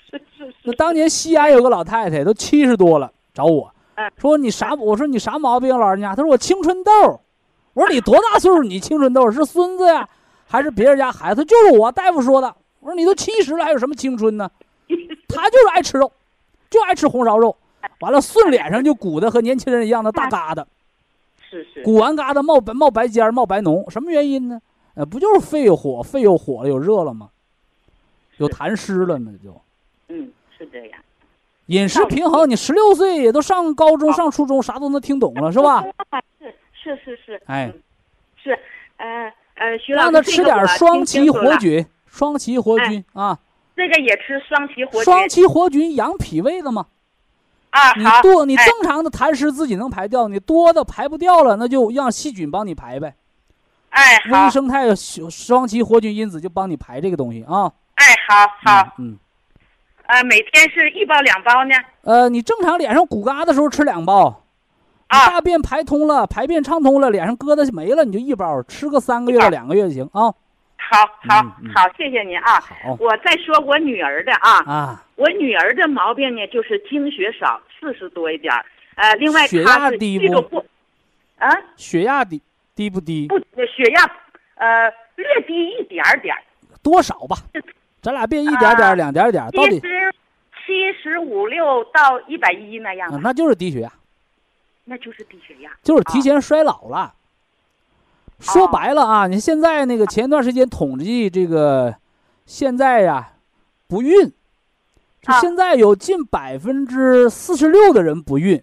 是是是。那当年西安有个老太太，都七十多了，找我，说你啥？我说你啥毛病，老人家？她说我青春痘。我说你多大岁数？你青春痘是孙子呀？还是别人家孩子，就是我大夫说的。我说你都七十了，还有什么青春呢？他就是爱吃肉，就爱吃红烧肉。完了，顺脸上就鼓的和年轻人一样的大疙瘩。是是。鼓完疙瘩冒白冒白尖冒白脓，什么原因呢？呃，不就是肺火，肺又火了，又热了吗？有痰湿了吗？就。嗯，是这样。饮食平衡，你十六岁也都上高中、上初中，啥都能听懂了，是吧？[LAUGHS] 是是是是。哎。是，呃。呃，徐让他吃点双歧活菌，双歧活菌啊。这个也吃双歧活菌。双歧活菌养脾胃的嘛。啊，你多，你正常的痰湿自己能排掉，你多的排不掉了，那就让细菌帮你排呗。哎，微生态双歧活菌因子就帮你排这个东西啊。哎，好好。嗯。呃，每天是一包两包呢？呃，你正常脸上鼓疙瘩的时候吃两包。啊，大便排通了，排便畅通了，脸上疙瘩没了，你就一包，吃个三个月到两个月就行啊。好，好，好，谢谢您啊。我再说我女儿的啊。啊。我女儿的毛病呢，就是经血少，四十多一点呃，另外血压低不？啊？血压低低不低？不，血压呃略低一点点多少吧？咱俩别一点点、两点点，到底七十七十五六到一百一那样。那就是低血压。那就是低血压，就是提前衰老了。说白了啊，你现在那个前一段时间统计这个，现在呀，不孕，就现在有近百分之四十六的人不孕。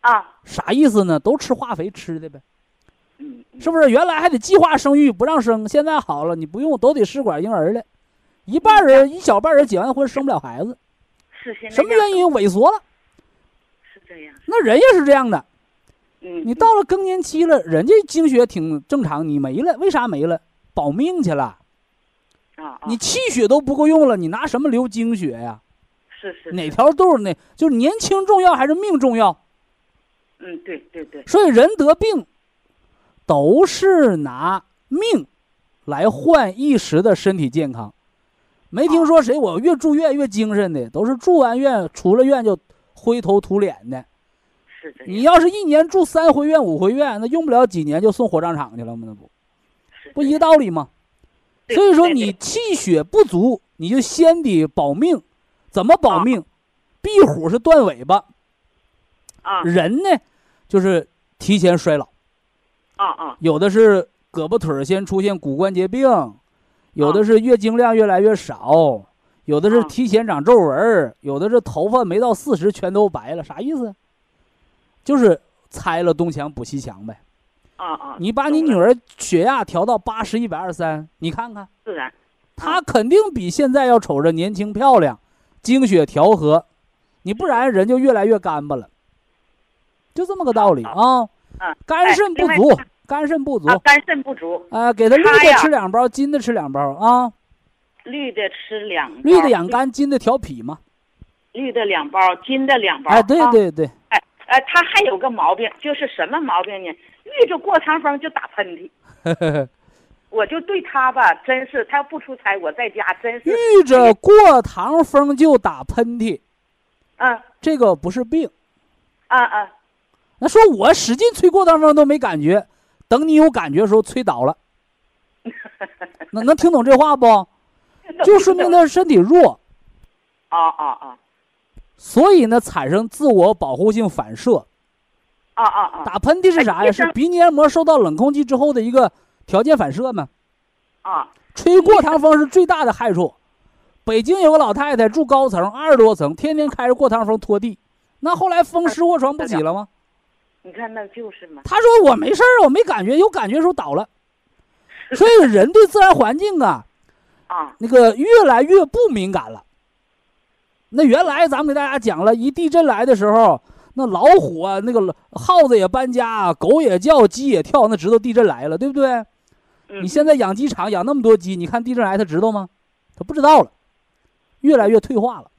啊，啥意思呢？都吃化肥吃的呗。嗯，是不是？原来还得计划生育不让生，现在好了，你不用都得试管婴儿了。一半人，一小半人结完婚生不了孩子。是什么原因？萎缩了。是这样，那人也是这样的，嗯，你到了更年期了，人家经血挺正常，你没了，为啥没了？保命去了，啊，你气血都不够用了，你拿什么留经血呀？是是，哪条都是那，就是年轻重要还是命重要？嗯，对对对。所以人得病，都是拿命来换一时的身体健康，没听说谁我越住院越精神的，都是住完院出了院就。灰头土脸的，你要是一年住三回院、五回院，那用不了几年就送火葬场去了吗？那不，不一个道理吗？所以说，你气血不足，你就先得保命。怎么保命？壁虎是断尾巴，啊，人呢，就是提前衰老。啊啊，有的是胳膊腿先出现骨关节病，有的是月经量越来越少。有的是提前长皱纹有的是头发没到四十全都白了，啥意思？就是拆了东墙补西墙呗。啊啊！你把你女儿血压调到八十一百二三，你看看，自然，她肯定比现在要瞅着年轻漂亮，精血调和，你不然人就越来越干巴了，就这么个道理啊。嗯，肝肾不足，肝肾不足，肝肾不足啊，给他绿的吃两包，金的吃两包啊。绿的吃两，绿的养肝，金的调脾嘛。绿的两包，金的两包。哎，对对对。哎，哎，他还有个毛病，就是什么毛病呢？遇着过堂风就打喷嚏。[LAUGHS] 我就对他吧，真是他要不出差，我在家真是。遇着过堂风就打喷嚏。嗯。这个不是病。啊啊。那说我使劲吹过堂风都没感觉，等你有感觉的时候吹倒了。[LAUGHS] 能能听懂这话不？[LAUGHS] 就说明他身体弱。啊啊啊！所以呢，产生自我保护性反射。啊啊啊！打喷嚏是啥呀？是鼻黏膜受到冷空气之后的一个条件反射嘛。啊！吹过堂风是最大的害处。北京有个老太太住高层，二十多层，天天开着过堂风拖地，那后来风湿卧床不起了吗？你看，那就是嘛。他说我没事儿，我没感觉，有感觉时候倒了。[LAUGHS] 所以人对自然环境啊。啊，那个越来越不敏感了。那原来咱们给大家讲了，一地震来的时候，那老虎啊，那个耗子也搬家，狗也叫，鸡也跳，那知道地震来了，对不对？嗯。你现在养鸡场养那么多鸡，你看地震来，他知道吗？他不知道了，越来越退化了。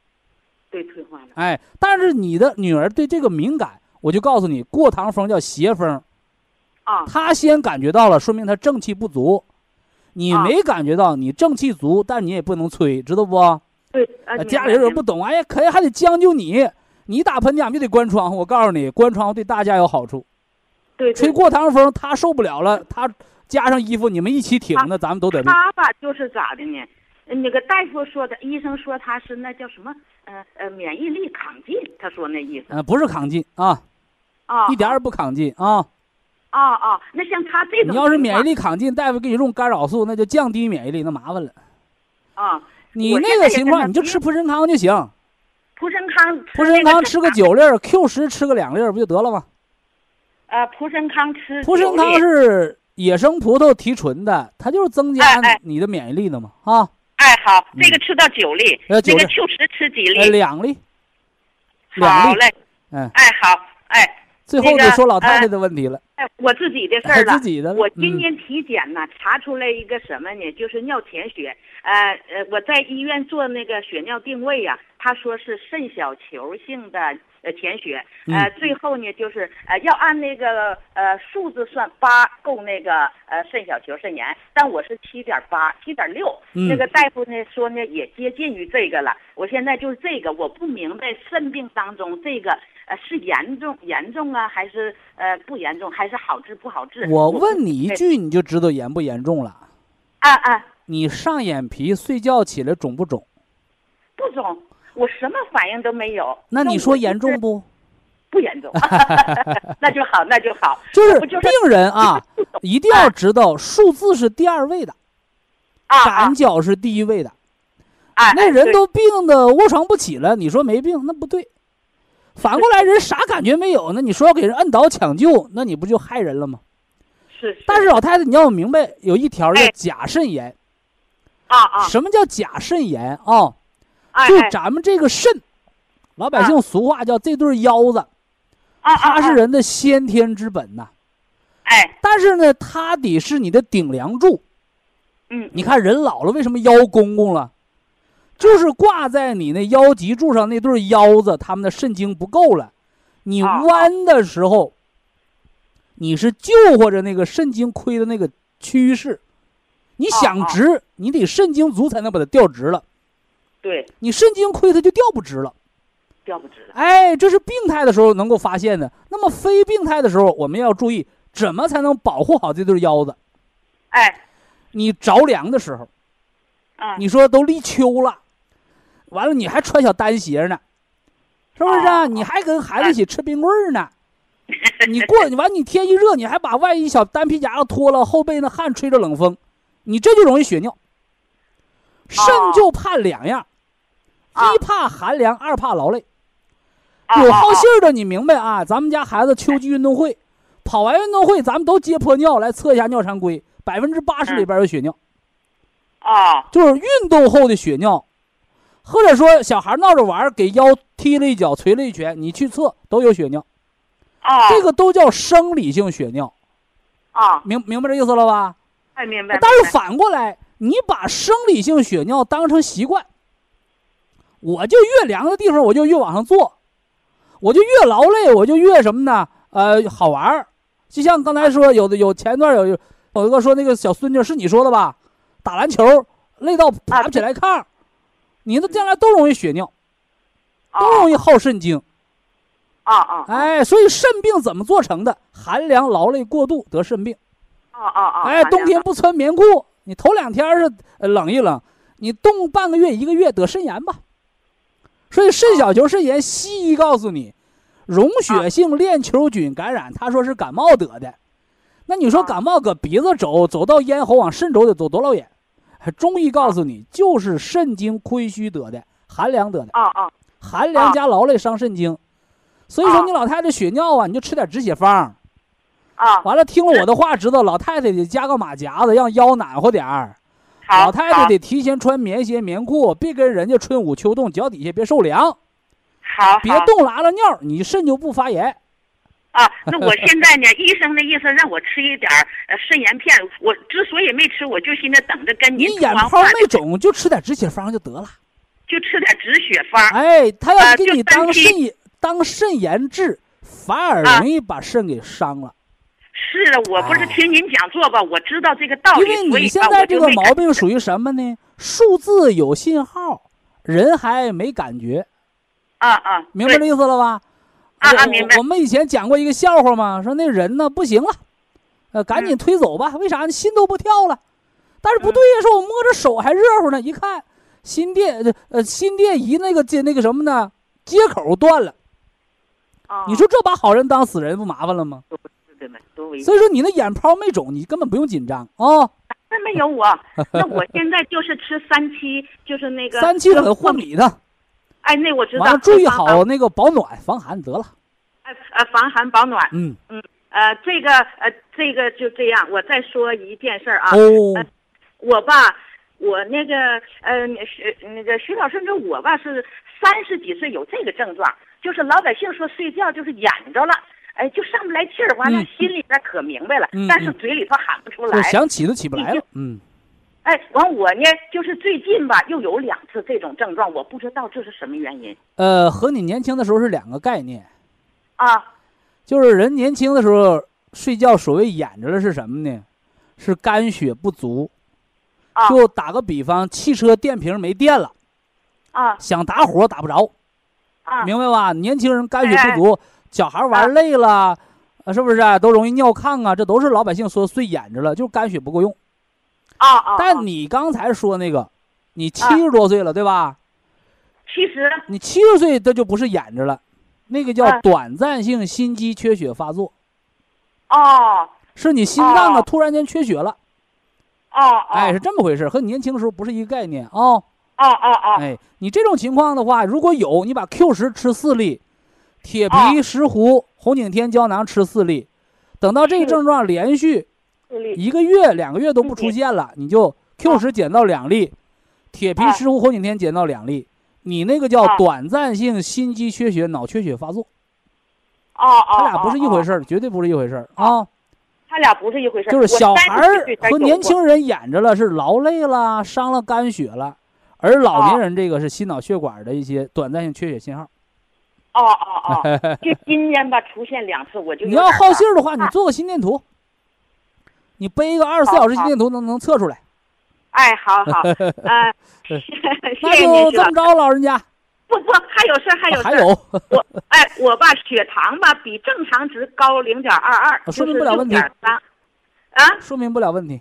对，退化了。哎，但是你的女儿对这个敏感，我就告诉你，过堂风叫邪风。啊。她先感觉到了，说明她正气不足。你没感觉到你正气足，但你也不能吹，知道不？对，家里人不懂，哎呀，可以还得将就你。你打喷嚏，俺们就得关窗户。我告诉你，关窗户对大家有好处。对，吹过堂风，他受不了了，他加上衣服，你们一起挺，那咱们都得。他吧，就是咋的呢？那个大夫说的，医生说他是那叫什么？呃呃，免疫力亢进。他说那意思。嗯，不是亢进啊，啊，一点也不亢进啊。啊啊，那像他这种，你要是免疫力亢进，大夫给你用干扰素，那就降低免疫力，那麻烦了。啊，你那个情况，你就吃蒲参康就行。蒲参康，蒲参康吃个九粒，Q 十吃个两粒，不就得了吗？呃，蒲参康吃。蒲参康是野生葡萄提纯的，它就是增加你的免疫力的嘛，啊。哎，好，这个吃到九粒，那个 Q 十吃几粒？两粒。好嘞。嗯。哎，好，哎。最后就说老太太的问题了。哎，我自己的事儿了。自己的。我今年体检呢，查出来一个什么呢？就是尿潜血。呃呃，我在医院做那个血尿定位呀，他说是肾小球性的呃潜血。呃，最后呢，就是呃要按那个呃数字算，八够那个呃肾小球肾炎，但我是七点八、七点六。那个大夫呢说呢也接近于这个了。我现在就是这个，我不明白肾病当中这个。呃，是严重严重啊，还是呃不严重，还是好治不好治？我问你一句，你就知道严不严重了。啊啊！你上眼皮睡觉起来肿不肿？不肿，我什么反应都没有。那你说严重不？不严重，[LAUGHS] 那就好，那就好。就是病人 [LAUGHS] 啊，一定要知道数字是第二位的，感觉是第一位的。哎，那人都病的卧床不起了，你说没病，那不对。反过来，人啥感觉没有？那你说要给人摁倒抢救，那你不就害人了吗？是。但是老太太，你要明白，有一条叫假肾炎。啊啊。什么叫假肾炎啊？哎。就咱们这个肾，老百姓俗话叫这对腰子。啊它是人的先天之本呐。哎。但是呢，它得是你的顶梁柱。嗯。你看人老了，为什么腰公公了？就是挂在你那腰脊柱上那对腰子，他们的肾精不够了，你弯的时候，你是救活着那个肾精亏的那个趋势。你想直，你得肾精足才能把它调直了。对，你肾精亏，它就调不直了。调不直了。哎，这是病态的时候能够发现的。那么非病态的时候，我们要注意怎么才能保护好这对腰子。哎，你着凉的时候，你说都立秋了。完了，你还穿小单鞋呢，是不是啊？你还跟孩子一起吃冰棍儿呢？[LAUGHS] 你过完，你天一热，你还把外衣小单皮夹子脱了，后背那汗吹着冷风，你这就容易血尿。肾就怕两样，一怕寒凉，二怕劳累。有好信儿的，你明白啊？咱们家孩子秋季运动会，跑完运动会，咱们都接泼尿来测一下尿常规，百分之八十里边有血尿。啊，就是运动后的血尿，或者说小孩闹着玩给腰踢了一脚、捶了一拳，你去测都有血尿。啊，这个都叫生理性血尿。啊，明明白这意思了吧？哎，明白。但是反过来，你把生理性血尿当成习惯，我就越凉的地方我就越往上坐，我就越劳累，我就越什么呢？呃，好玩儿。就像刚才说，有的有前段有有有一个说那个小孙女是你说的吧？打篮球累到爬不起来炕，你的将来都容易血尿，都容易耗肾精。啊啊！哎，所以肾病怎么做成的？寒凉劳累过度得肾病。啊啊啊！哎，冬天不穿棉裤，你头两天是冷一冷，你冻半个月一个月得肾炎吧。所以肾小球肾炎，西医告诉你，溶血性链球菌感染，他说是感冒得的。那你说感冒搁鼻子走，走到咽喉往肾走得走多老远？中医告诉你，就是肾精亏虚得的，寒凉得的。啊啊！寒凉加劳累伤肾精。所以说，你老太太血尿啊，你就吃点止血方。啊，完了，听了我的话，知道老太太得加个马夹子，让腰暖和点儿。好，老太太得提前穿棉鞋、棉裤，别跟人家春捂秋冻，脚底下别受凉。好，别冻拉了尿，你肾就不发炎。啊，那我现在呢？医生的意思让我吃一点呃肾炎片，我之所以没吃，我就现在等着跟你眼泡没肿，就吃点止血方就得了。就吃点止血方。哎，他要给你当肾炎。当肾炎治，反而容易把肾给伤了。是啊，我不是听您讲座吧？我知道这个道理。因为你现在这个毛病属于什么呢？数字有信号，人还没感觉。啊啊，明白这意思了吧？啊啊，明白。我们以前讲过一个笑话嘛，说那人呢不行了，呃，赶紧推走吧。为啥呢？心都不跳了。但是不对呀，说我摸着手还热乎呢，一看心电呃心电仪那个接那个什么呢？接口断了。你说这把好人当死人不麻烦了吗？所以说你那眼泡没肿，你根本不用紧张啊。那没有我，[LAUGHS] 那我现在就是吃三七，就是那个三七粉和米的。哎，那我知道。完了，注意好那个保暖防寒得了。哎呃，防寒保暖。嗯嗯呃，这个呃这个就这样。我再说一件事啊。哦。我吧，我那个呃徐那个徐老师说，我吧是三十几岁有这个症状。就是老百姓说睡觉就是眼着了，哎，就上不来气儿，完了心里边可明白了，但是嘴里头喊不出来，想起都起不来了。嗯，哎，完我呢，就是最近吧，又有两次这种症状，我不知道这是什么原因。呃，和你年轻的时候是两个概念。啊，就是人年轻的时候睡觉，所谓掩着了是什么呢？是肝血不足。啊。就打个比方，汽车电瓶没电了。啊。想打火打不着。啊明白吧？年轻人肝血不足，小孩玩累了，啊是不是都容易尿炕啊？这都是老百姓说睡眼着了，就是肝血不够用。啊啊！但你刚才说那个，你七十多岁了，对吧？七十。你七十岁，这就不是眼着了，那个叫短暂性心肌缺血发作。哦。是你心脏啊突然间缺血了。哦。哎，是这么回事，和你年轻的时候不是一个概念啊。哦哦哦！哎，你这种情况的话，如果有，你把 Q 十吃四粒，铁皮石斛、红景天胶囊吃四粒，等到这个症状连续一个月、两个月都不出现了，你就 Q 十减到两粒，铁皮石斛、活景天减到两粒，你那个叫短暂性心肌缺血、脑缺血发作。哦哦，他俩不是一回事儿，绝对不是一回事儿啊！他俩不是一回事儿，就是小孩儿和年轻人演着了，是劳累了，伤了肝血了。而老年人这个是心脑血管的一些短暂性缺血信号。哦哦哦！[LAUGHS] 就今天吧，出现两次，我就你要好信儿的话，你做个心电图，你背一个二十四小时心电图，能能测出来。哎，好好，[LAUGHS] 呃，[LAUGHS] 那就这么着，老人家。不不，还有事儿，还有事儿。还有。我哎，我吧，血糖吧比正常值高零点二二，说明不了问题。啊？说明不了问题。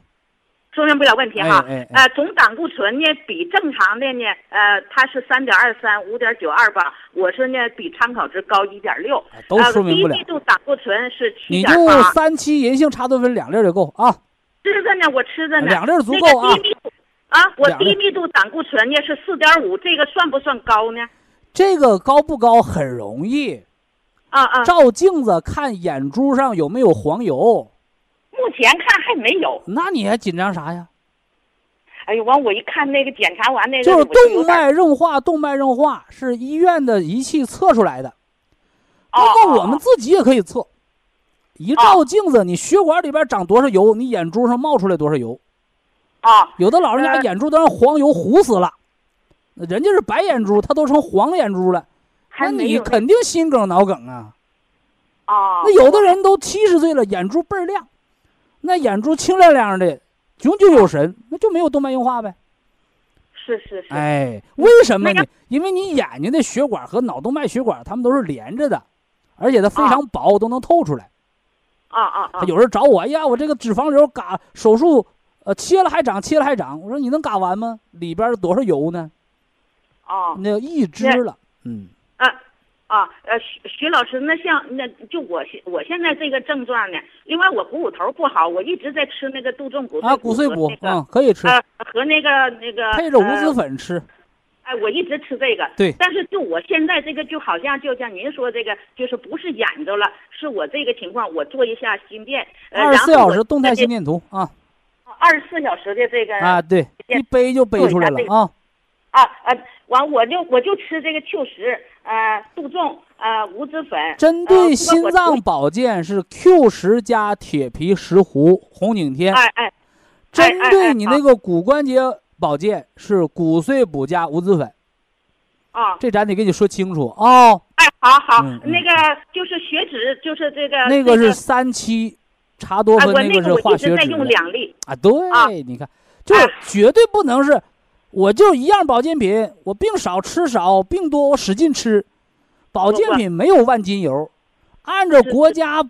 说明不了问题哈，呃，总胆固醇呢比正常的呢，呃，它是三点二三，五点九二八，我是呢比参考值高一点六，都说明不了。低密度胆固醇是七点八。你就三七银杏茶多酚两粒就够啊。吃着呢，我吃着呢。两粒足够啊。啊，我低密度胆固醇呢是四点五，这个算不算高呢？这个高不高很容易。啊啊。照镜子看眼珠上有没有黄油。目前看还没有，那你还紧张啥呀？哎呦，完我一看那个检查完那个，就是动脉硬化，动脉硬化是医院的仪器测出来的。包括我们自己也可以测，一照镜子，你血管里边长多少油，你眼珠上冒出来多少油。啊，有的老人家眼珠都让黄油糊死了，人家是白眼珠，他都成黄眼珠了，那你肯定心梗脑梗啊。啊，那有的人都七十岁了，眼珠倍儿亮，那眼珠清亮亮的，炯炯有神，那就没有动脉硬化呗。是是是。哎，为什么呢？因为你眼睛的血管和脑动脉血管，它们都是连着的。而且它非常薄，都能透出来。啊啊啊！有人找我，哎呀，我这个脂肪瘤嘎手术，呃，切了还长，切了还长。我说你能嘎完吗？里边多少油呢？哦，那抑制了。嗯。啊啊呃，徐徐老师，那像那就我现我现在这个症状呢，另外我股骨头不好，我一直在吃那个杜仲骨啊骨碎补，嗯，可以吃。呃，和那个那个配着五子粉吃。哎，我一直吃这个，对，但是就我现在这个，就好像就像您说这个，就是不是眼着了，是我这个情况，我做一下心电，二十四小时动态心电图啊，二十四小时的这个啊，对，一背就背出来了啊，啊啊，完我就我就吃这个 Q 十，呃，杜仲，呃，五子粉，针对心脏保健是 Q 十加铁皮石斛、红景天，哎哎，针对你那个骨关节。保健是骨碎补加五子粉，啊，这咱得给你说清楚啊。哎，好好，那个就是血脂，就是这个那个是三七茶多酚，那个是化学脂。用两粒啊，对，你看，就是绝对不能是，我就一样保健品，我病少吃少，病多我使劲吃。保健品没有万金油，按照国家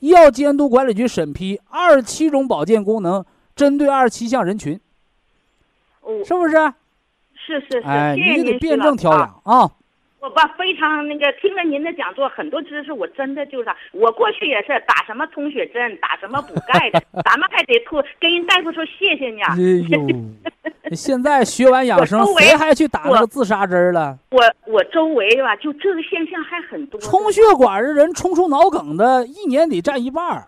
医药监督管理局审批，二十七种保健功能，针对二十七项人群。是不是？是是是，哎，你得辩证调养啊！我吧，非常那个，听了您的讲座，很多知识我真的就是，我过去也是打什么通血针，打什么补钙的，咱们还得托跟人大夫说谢谢呢。哎呦，现在学完养生，谁还去打那个自杀针了？我我周围吧，就这个现象还很多。充血管的人冲出脑梗的，一年得占一半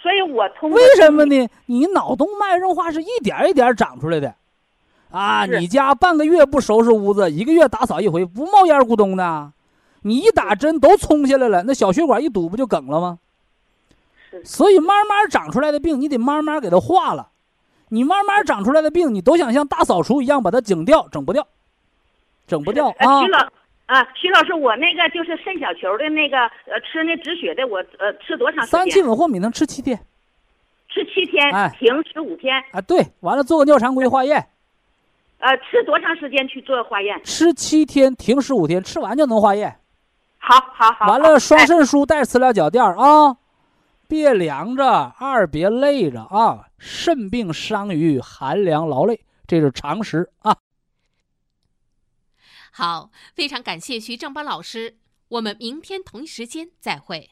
所以我通为什么呢？你脑动脉硬化是一点一点长出来的。啊，你家半个月不收拾屋子，一个月打扫一回，不冒烟咕咚的？你一打针都冲下来了，那小血管一堵，不就梗了吗？所以慢慢长出来的病，你得慢慢给它化了。你慢慢长出来的病，你都想像大扫除一样把它整掉，整不掉，整不掉啊！徐老啊，徐老师，我那个就是肾小球的那个，呃，吃那止血的，我呃吃多长时间？三七稳活米能吃七天，吃七天，哎，停十五天。啊，对，完了做个尿常规化验。呃，吃多长时间去做化验？吃七天，停十五天，吃完就能化验。好，好，好。完了，双肾舒带磁疗脚垫啊，别凉着，二别累着啊。肾病伤于寒凉劳累，这是常识啊。好，非常感谢徐正邦老师，我们明天同一时间再会。